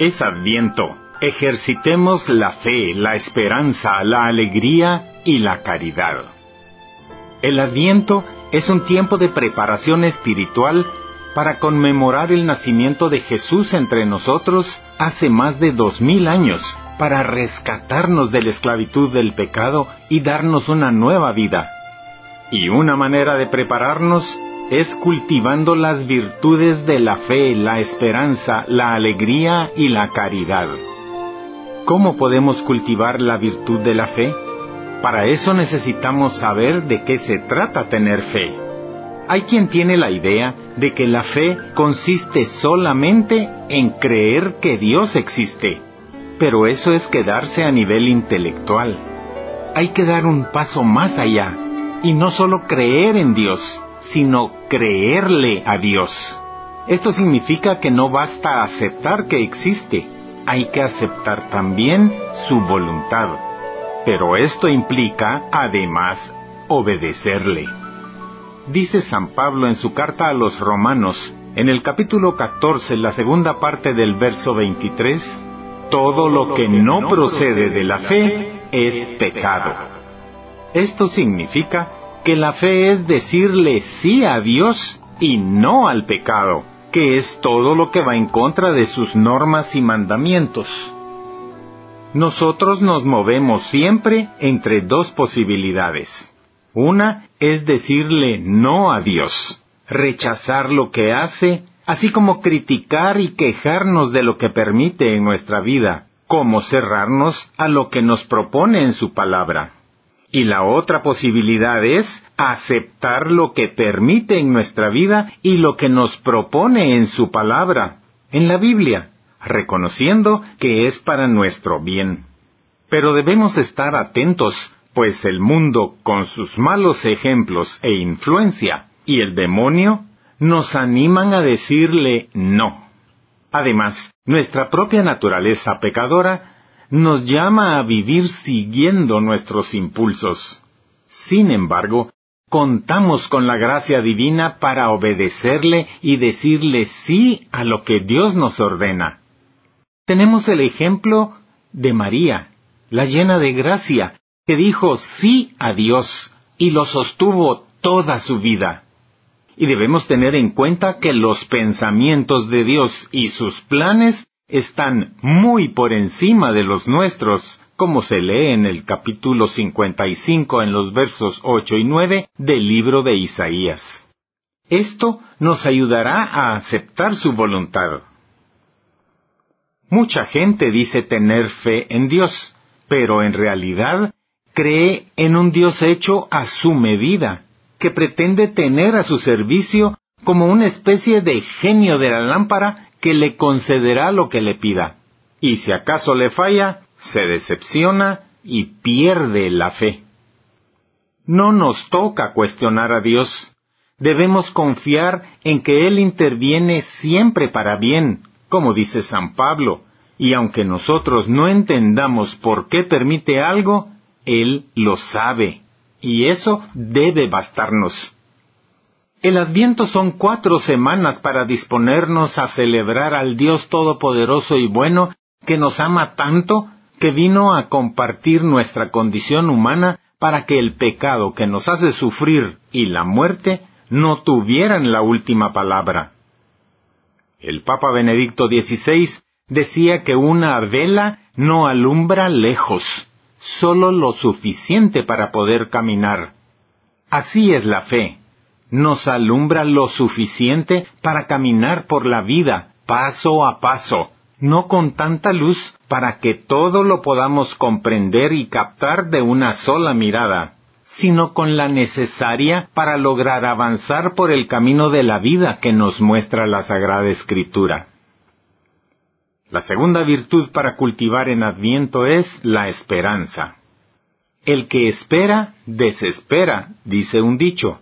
Es Adviento. Ejercitemos la fe, la esperanza, la alegría y la caridad. El Adviento es un tiempo de preparación espiritual para conmemorar el nacimiento de Jesús entre nosotros hace más de dos mil años, para rescatarnos de la esclavitud del pecado y darnos una nueva vida. Y una manera de prepararnos es cultivando las virtudes de la fe, la esperanza, la alegría y la caridad. ¿Cómo podemos cultivar la virtud de la fe? Para eso necesitamos saber de qué se trata tener fe. Hay quien tiene la idea de que la fe consiste solamente en creer que Dios existe, pero eso es quedarse a nivel intelectual. Hay que dar un paso más allá, y no solo creer en Dios, sino creerle a Dios. Esto significa que no basta aceptar que existe, hay que aceptar también su voluntad. Pero esto implica, además, obedecerle. Dice San Pablo en su carta a los romanos, en el capítulo 14, la segunda parte del verso 23, todo lo que no procede de la fe es pecado. Esto significa que la fe es decirle sí a Dios y no al pecado, que es todo lo que va en contra de sus normas y mandamientos. Nosotros nos movemos siempre entre dos posibilidades. Una es decirle no a Dios, rechazar lo que hace, así como criticar y quejarnos de lo que permite en nuestra vida, como cerrarnos a lo que nos propone en su palabra. Y la otra posibilidad es aceptar lo que permite en nuestra vida y lo que nos propone en su palabra, en la Biblia, reconociendo que es para nuestro bien. Pero debemos estar atentos, pues el mundo, con sus malos ejemplos e influencia, y el demonio, nos animan a decirle no. Además, nuestra propia naturaleza pecadora nos llama a vivir siguiendo nuestros impulsos. Sin embargo, contamos con la gracia divina para obedecerle y decirle sí a lo que Dios nos ordena. Tenemos el ejemplo de María, la llena de gracia, que dijo sí a Dios y lo sostuvo toda su vida. Y debemos tener en cuenta que los pensamientos de Dios y sus planes están muy por encima de los nuestros, como se lee en el capítulo 55 en los versos 8 y 9 del libro de Isaías. Esto nos ayudará a aceptar su voluntad. Mucha gente dice tener fe en Dios, pero en realidad cree en un Dios hecho a su medida, que pretende tener a su servicio como una especie de genio de la lámpara que le concederá lo que le pida. Y si acaso le falla, se decepciona y pierde la fe. No nos toca cuestionar a Dios. Debemos confiar en que Él interviene siempre para bien, como dice San Pablo, y aunque nosotros no entendamos por qué permite algo, Él lo sabe, y eso debe bastarnos. El Adviento son cuatro semanas para disponernos a celebrar al Dios Todopoderoso y bueno que nos ama tanto que vino a compartir nuestra condición humana para que el pecado que nos hace sufrir y la muerte no tuvieran la última palabra. El Papa Benedicto XVI decía que una vela no alumbra lejos, solo lo suficiente para poder caminar. Así es la fe nos alumbra lo suficiente para caminar por la vida, paso a paso, no con tanta luz para que todo lo podamos comprender y captar de una sola mirada, sino con la necesaria para lograr avanzar por el camino de la vida que nos muestra la Sagrada Escritura. La segunda virtud para cultivar en Adviento es la esperanza. El que espera, desespera, dice un dicho.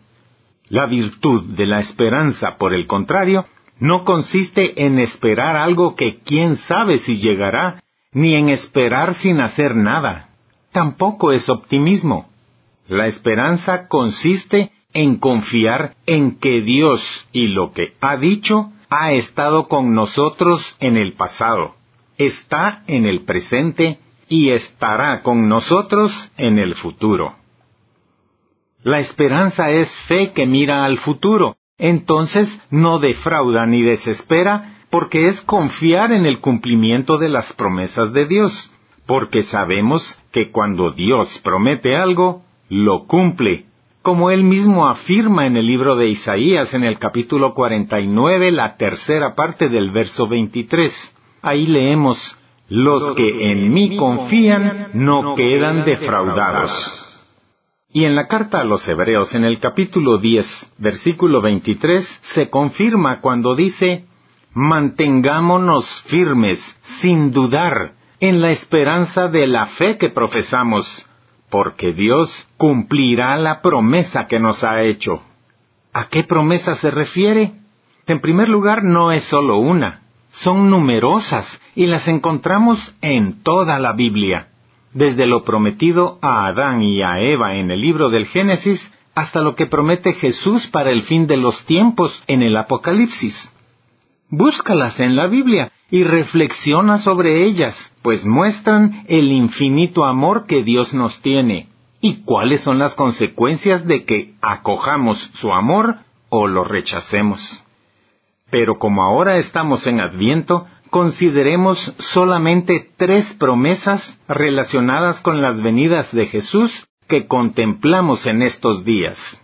La virtud de la esperanza, por el contrario, no consiste en esperar algo que quién sabe si llegará, ni en esperar sin hacer nada. Tampoco es optimismo. La esperanza consiste en confiar en que Dios y lo que ha dicho ha estado con nosotros en el pasado, está en el presente y estará con nosotros en el futuro. La esperanza es fe que mira al futuro, entonces no defrauda ni desespera porque es confiar en el cumplimiento de las promesas de Dios, porque sabemos que cuando Dios promete algo, lo cumple, como él mismo afirma en el libro de Isaías en el capítulo 49, la tercera parte del verso 23. Ahí leemos, los que en mí confían no quedan defraudados. Y en la carta a los Hebreos, en el capítulo 10, versículo 23, se confirma cuando dice, mantengámonos firmes, sin dudar, en la esperanza de la fe que profesamos, porque Dios cumplirá la promesa que nos ha hecho. ¿A qué promesa se refiere? En primer lugar, no es solo una, son numerosas y las encontramos en toda la Biblia, desde lo prometido a Adán y a Eva en el libro del Génesis hasta lo que promete Jesús para el fin de los tiempos en el Apocalipsis. Búscalas en la Biblia y reflexiona sobre ellas, pues muestran el infinito amor que Dios nos tiene y cuáles son las consecuencias de que acojamos su amor o lo rechacemos. Pero como ahora estamos en Adviento, consideremos solamente tres promesas relacionadas con las venidas de Jesús que contemplamos en estos días.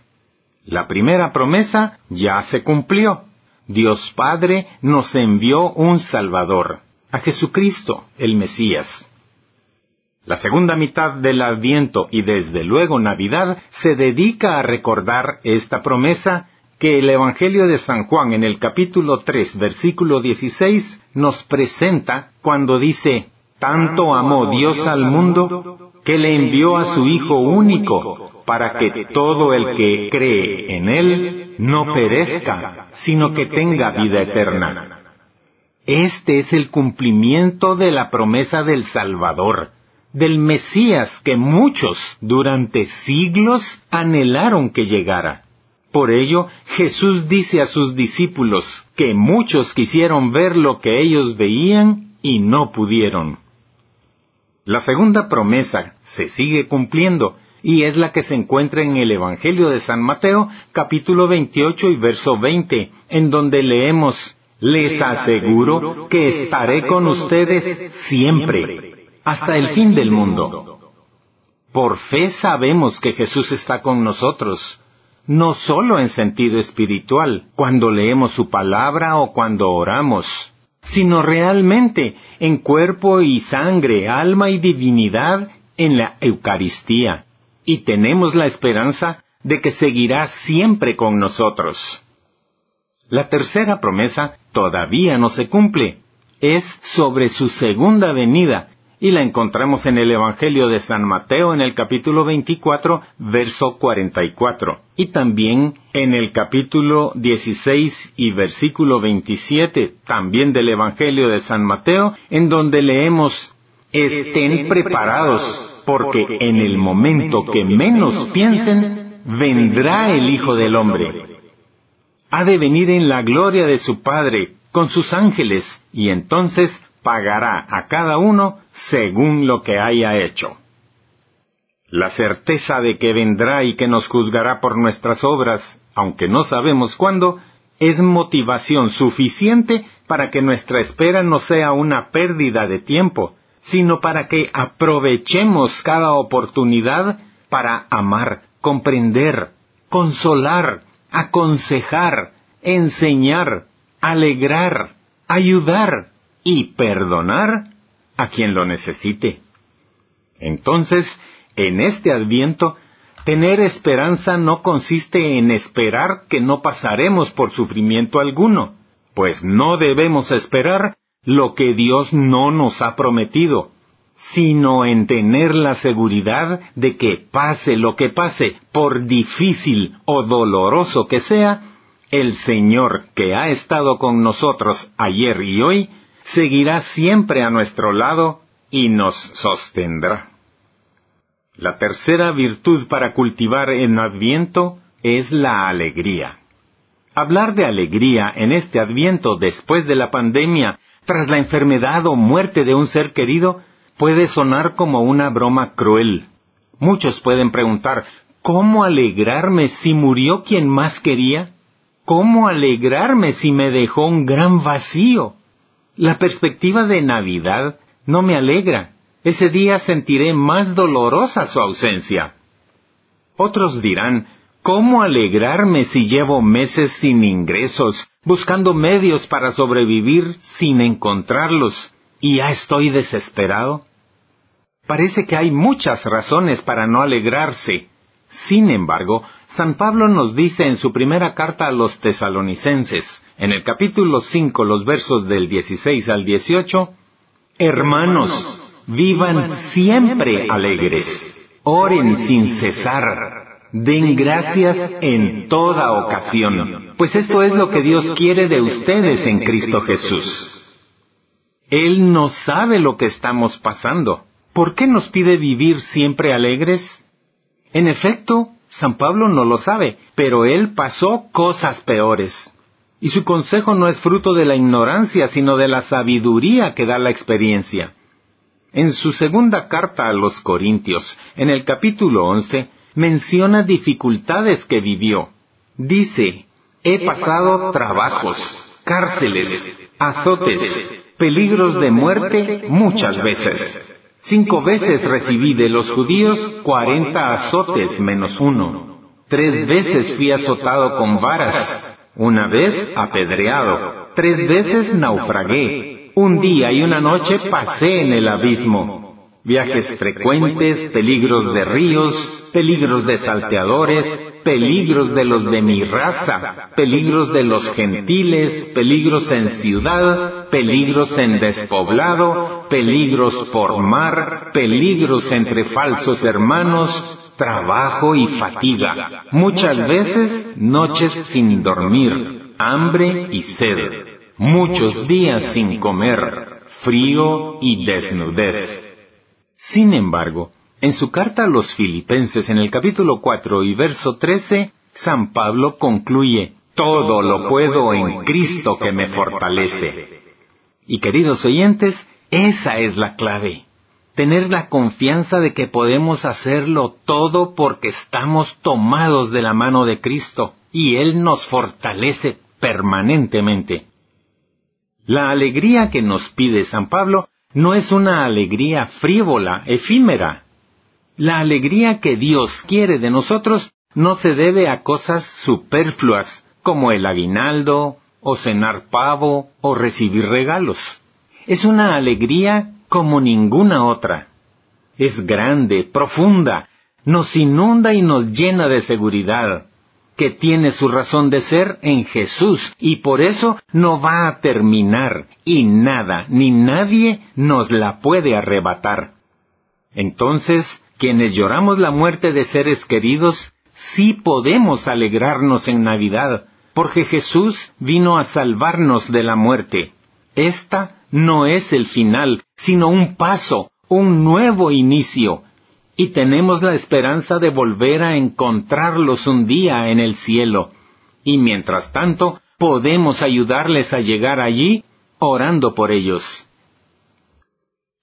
La primera promesa ya se cumplió. Dios Padre nos envió un Salvador, a Jesucristo, el Mesías. La segunda mitad del Adviento y desde luego Navidad se dedica a recordar esta promesa que el Evangelio de San Juan en el capítulo 3 versículo 16 nos presenta cuando dice, Tanto amó Dios al mundo que le envió a su Hijo único para que todo el que cree en Él no perezca, sino que tenga vida eterna. Este es el cumplimiento de la promesa del Salvador, del Mesías que muchos durante siglos anhelaron que llegara. Por ello, Jesús dice a sus discípulos que muchos quisieron ver lo que ellos veían y no pudieron. La segunda promesa se sigue cumpliendo y es la que se encuentra en el Evangelio de San Mateo capítulo 28 y verso 20, en donde leemos, Les aseguro que estaré con ustedes siempre, hasta el fin del mundo. Por fe sabemos que Jesús está con nosotros, no solo en sentido espiritual, cuando leemos su palabra o cuando oramos, sino realmente en cuerpo y sangre, alma y divinidad en la Eucaristía. Y tenemos la esperanza de que seguirá siempre con nosotros. La tercera promesa todavía no se cumple. Es sobre su segunda venida, y la encontramos en el Evangelio de San Mateo en el capítulo 24, verso 44, y también en el capítulo 16 y versículo 27, también del Evangelio de San Mateo, en donde leemos, estén preparados, porque en el momento que menos piensen, vendrá el Hijo del Hombre. Ha de venir en la gloria de su Padre, con sus ángeles, y entonces pagará a cada uno según lo que haya hecho. La certeza de que vendrá y que nos juzgará por nuestras obras, aunque no sabemos cuándo, es motivación suficiente para que nuestra espera no sea una pérdida de tiempo, sino para que aprovechemos cada oportunidad para amar, comprender, consolar, aconsejar, enseñar, alegrar, ayudar, y perdonar a quien lo necesite. Entonces, en este adviento, tener esperanza no consiste en esperar que no pasaremos por sufrimiento alguno, pues no debemos esperar lo que Dios no nos ha prometido, sino en tener la seguridad de que pase lo que pase, por difícil o doloroso que sea, el Señor que ha estado con nosotros ayer y hoy, seguirá siempre a nuestro lado y nos sostendrá. La tercera virtud para cultivar en Adviento es la alegría. Hablar de alegría en este Adviento después de la pandemia tras la enfermedad o muerte de un ser querido, puede sonar como una broma cruel. Muchos pueden preguntar, ¿cómo alegrarme si murió quien más quería? ¿Cómo alegrarme si me dejó un gran vacío? La perspectiva de Navidad no me alegra. Ese día sentiré más dolorosa su ausencia. Otros dirán, ¿cómo alegrarme si llevo meses sin ingresos, buscando medios para sobrevivir sin encontrarlos, y ya estoy desesperado? Parece que hay muchas razones para no alegrarse. Sin embargo, San Pablo nos dice en su primera carta a los tesalonicenses, en el capítulo 5, los versos del 16 al 18, Hermanos, vivan siempre alegres, oren sin cesar, den gracias en toda ocasión, pues esto es lo que Dios quiere de ustedes en Cristo Jesús. Él no sabe lo que estamos pasando. ¿Por qué nos pide vivir siempre alegres? En efecto, San Pablo no lo sabe, pero él pasó cosas peores. Y su consejo no es fruto de la ignorancia, sino de la sabiduría que da la experiencia. En su segunda carta a los Corintios, en el capítulo once, menciona dificultades que vivió. Dice, he pasado trabajos, cárceles, azotes, peligros de muerte muchas veces. Cinco veces recibí de los judíos cuarenta azotes menos uno. Tres veces fui azotado con varas. una vez apedreado, tres veces naufragué, un día y una noche pasé en el abismo. Viajes frecuentes, peligros de ríos, peligros de salteadores, peligros de los de mi raza, peligros de los gentiles, peligros en ciudad, peligros en despoblado, peligros por mar, peligros entre falsos hermanos, trabajo y fatiga, muchas veces noches sin dormir, hambre y sed, muchos días sin comer, frío y desnudez. Sin embargo, en su carta a los filipenses en el capítulo 4 y verso 13, San Pablo concluye, Todo lo puedo en Cristo que me fortalece. Y queridos oyentes, esa es la clave tener la confianza de que podemos hacerlo todo porque estamos tomados de la mano de Cristo y Él nos fortalece permanentemente. La alegría que nos pide San Pablo no es una alegría frívola, efímera. La alegría que Dios quiere de nosotros no se debe a cosas superfluas como el aguinaldo, o cenar pavo, o recibir regalos. Es una alegría como ninguna otra. Es grande, profunda, nos inunda y nos llena de seguridad, que tiene su razón de ser en Jesús y por eso no va a terminar y nada ni nadie nos la puede arrebatar. Entonces, quienes lloramos la muerte de seres queridos, sí podemos alegrarnos en Navidad, porque Jesús vino a salvarnos de la muerte. Esta no es el final, sino un paso, un nuevo inicio, y tenemos la esperanza de volver a encontrarlos un día en el cielo. Y mientras tanto, podemos ayudarles a llegar allí orando por ellos.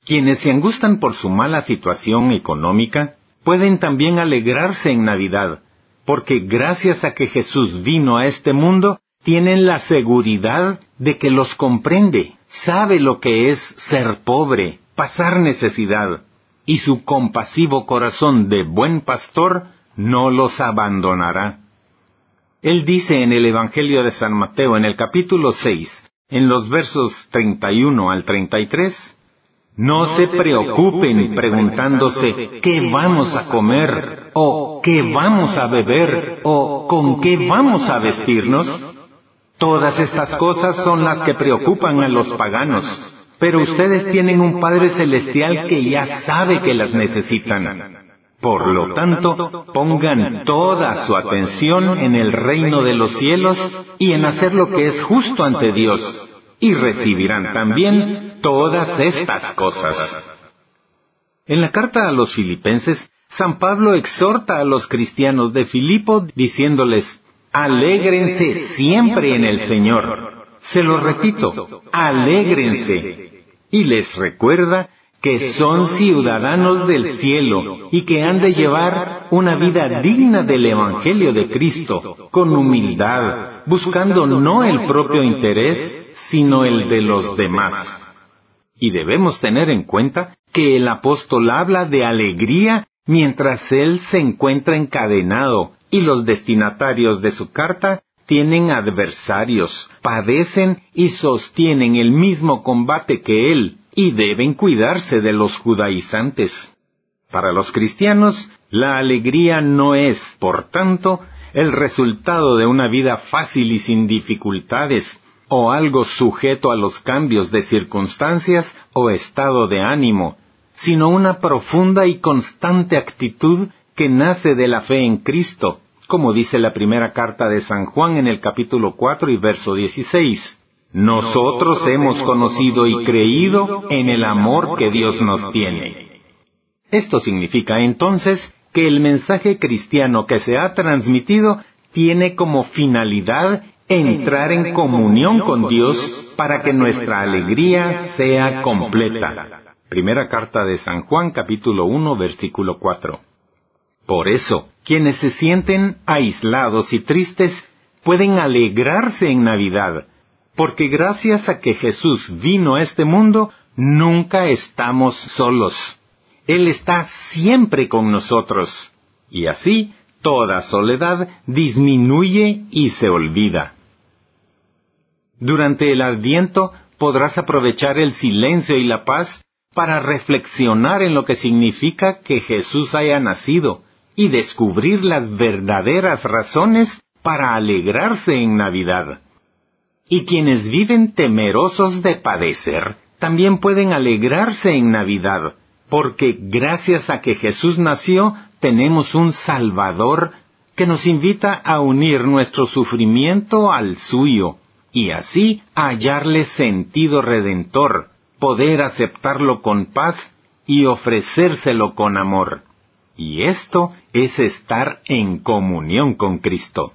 Quienes se angustan por su mala situación económica pueden también alegrarse en Navidad, porque gracias a que Jesús vino a este mundo, tienen la seguridad de que los comprende, sabe lo que es ser pobre, pasar necesidad, y su compasivo corazón de buen pastor no los abandonará. Él dice en el Evangelio de San Mateo en el capítulo 6, en los versos 31 al 33, no se preocupen preguntándose qué vamos a comer, o qué vamos a beber, o con qué vamos a vestirnos Todas estas cosas son las que preocupan a los paganos, pero ustedes tienen un Padre Celestial que ya sabe que las necesitan. Por lo tanto, pongan toda su atención en el reino de los cielos y en hacer lo que es justo ante Dios, y recibirán también todas estas cosas. En la carta a los filipenses, San Pablo exhorta a los cristianos de Filipo diciéndoles, Alégrense siempre en el Señor. Se lo repito, alégrense. Y les recuerda que son ciudadanos del cielo y que han de llevar una vida digna del Evangelio de Cristo, con humildad, buscando no el propio interés, sino el de los demás. Y debemos tener en cuenta que el apóstol habla de alegría mientras él se encuentra encadenado y los destinatarios de su carta tienen adversarios, padecen y sostienen el mismo combate que él, y deben cuidarse de los judaizantes. Para los cristianos, la alegría no es, por tanto, el resultado de una vida fácil y sin dificultades, o algo sujeto a los cambios de circunstancias o estado de ánimo, sino una profunda y constante actitud que nace de la fe en Cristo, como dice la primera carta de San Juan en el capítulo 4 y verso 16. Nosotros hemos conocido y creído en el amor que Dios nos tiene. Esto significa entonces que el mensaje cristiano que se ha transmitido tiene como finalidad entrar en comunión con Dios para que nuestra alegría sea completa. Primera carta de San Juan capítulo 1 versículo 4. Por eso, quienes se sienten aislados y tristes pueden alegrarse en Navidad, porque gracias a que Jesús vino a este mundo, nunca estamos solos. Él está siempre con nosotros, y así toda soledad disminuye y se olvida. Durante el adviento podrás aprovechar el silencio y la paz para reflexionar en lo que significa que Jesús haya nacido y descubrir las verdaderas razones para alegrarse en Navidad. Y quienes viven temerosos de padecer, también pueden alegrarse en Navidad, porque gracias a que Jesús nació, tenemos un Salvador que nos invita a unir nuestro sufrimiento al suyo, y así hallarle sentido redentor, poder aceptarlo con paz y ofrecérselo con amor. Y esto es estar en comunión con Cristo.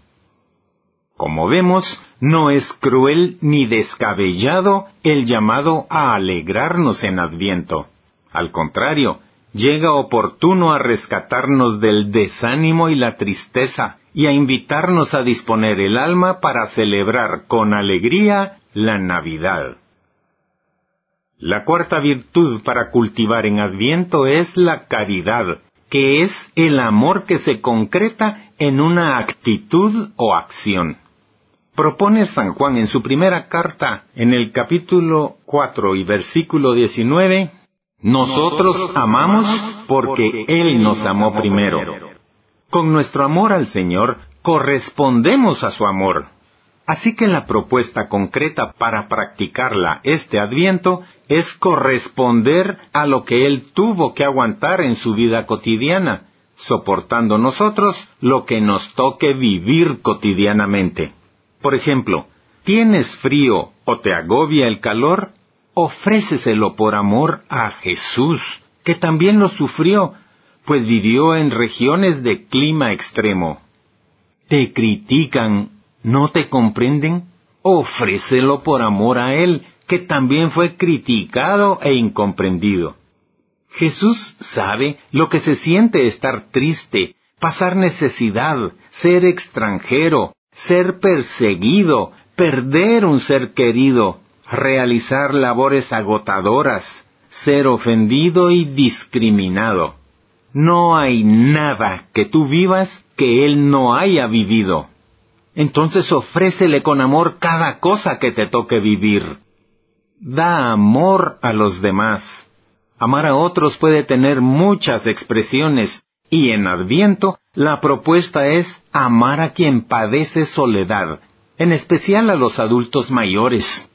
Como vemos, no es cruel ni descabellado el llamado a alegrarnos en Adviento. Al contrario, llega oportuno a rescatarnos del desánimo y la tristeza y a invitarnos a disponer el alma para celebrar con alegría la Navidad. La cuarta virtud para cultivar en Adviento es la caridad, que es el amor que se concreta en una actitud o acción. Propone San Juan en su primera carta, en el capítulo 4 y versículo 19, Nosotros amamos porque Él nos amó primero. Con nuestro amor al Señor correspondemos a su amor. Así que la propuesta concreta para practicarla este adviento es corresponder a lo que Él tuvo que aguantar en su vida cotidiana, soportando nosotros lo que nos toque vivir cotidianamente. Por ejemplo, ¿tienes frío o te agobia el calor? Ofréceselo por amor a Jesús, que también lo sufrió, pues vivió en regiones de clima extremo. ¿Te critican? ¿No te comprenden? Ofrécelo por amor a Él, que también fue criticado e incomprendido. Jesús sabe lo que se siente estar triste, pasar necesidad, ser extranjero, ser perseguido, perder un ser querido, realizar labores agotadoras, ser ofendido y discriminado. No hay nada que tú vivas que Él no haya vivido. Entonces ofrécele con amor cada cosa que te toque vivir da amor a los demás. Amar a otros puede tener muchas expresiones, y en Adviento la propuesta es amar a quien padece soledad, en especial a los adultos mayores.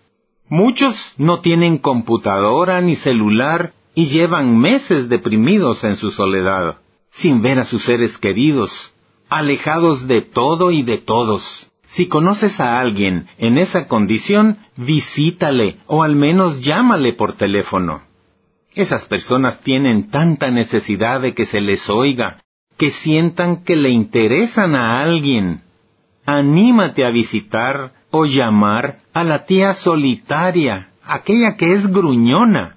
Muchos no tienen computadora ni celular y llevan meses deprimidos en su soledad, sin ver a sus seres queridos, alejados de todo y de todos. Si conoces a alguien en esa condición, visítale o al menos llámale por teléfono. Esas personas tienen tanta necesidad de que se les oiga, que sientan que le interesan a alguien. Anímate a visitar o llamar a la tía solitaria, aquella que es gruñona,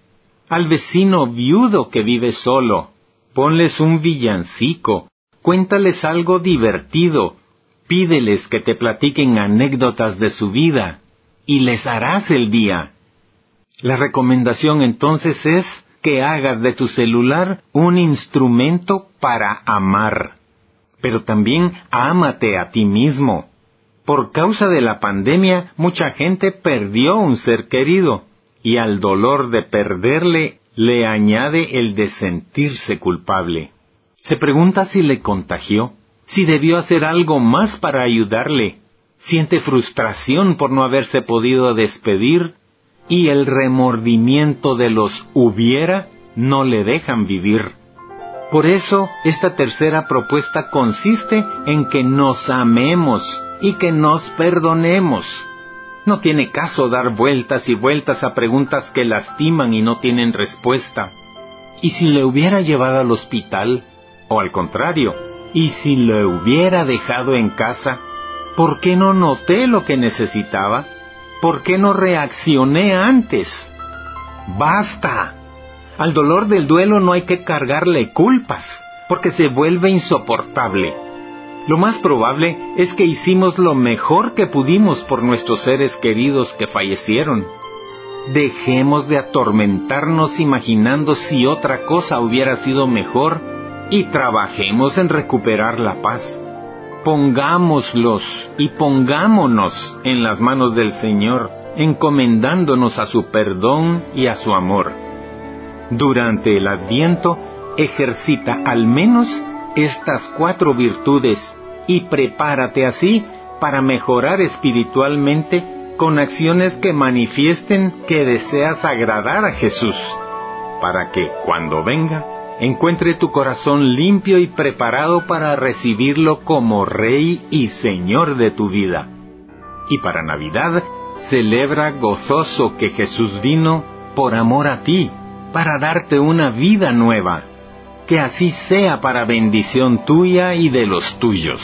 al vecino viudo que vive solo. Ponles un villancico, cuéntales algo divertido, pídeles que te platiquen anécdotas de su vida, y les harás el día. La recomendación entonces es que hagas de tu celular un instrumento para amar. Pero también ámate a ti mismo. Por causa de la pandemia, mucha gente perdió un ser querido, y al dolor de perderle le añade el de sentirse culpable. Se pregunta si le contagió, si debió hacer algo más para ayudarle. Siente frustración por no haberse podido despedir y el remordimiento de los hubiera no le dejan vivir. Por eso, esta tercera propuesta consiste en que nos amemos y que nos perdonemos. No tiene caso dar vueltas y vueltas a preguntas que lastiman y no tienen respuesta. ¿Y si le hubiera llevado al hospital? O al contrario, ¿y si le hubiera dejado en casa? ¿Por qué no noté lo que necesitaba? ¿Por qué no reaccioné antes? ¡Basta! Al dolor del duelo no hay que cargarle culpas, porque se vuelve insoportable. Lo más probable es que hicimos lo mejor que pudimos por nuestros seres queridos que fallecieron. Dejemos de atormentarnos imaginando si otra cosa hubiera sido mejor y trabajemos en recuperar la paz. Pongámoslos y pongámonos en las manos del Señor, encomendándonos a su perdón y a su amor durante el adviento, ejercita al menos estas cuatro virtudes y prepárate así para mejorar espiritualmente con acciones que manifiesten que deseas agradar a Jesús, para que cuando venga encuentre tu corazón limpio y preparado para recibirlo como Rey y Señor de tu vida. Y para Navidad, celebra gozoso que Jesús vino por amor a ti para darte una vida nueva. Que así sea para bendición tuya y de los tuyos.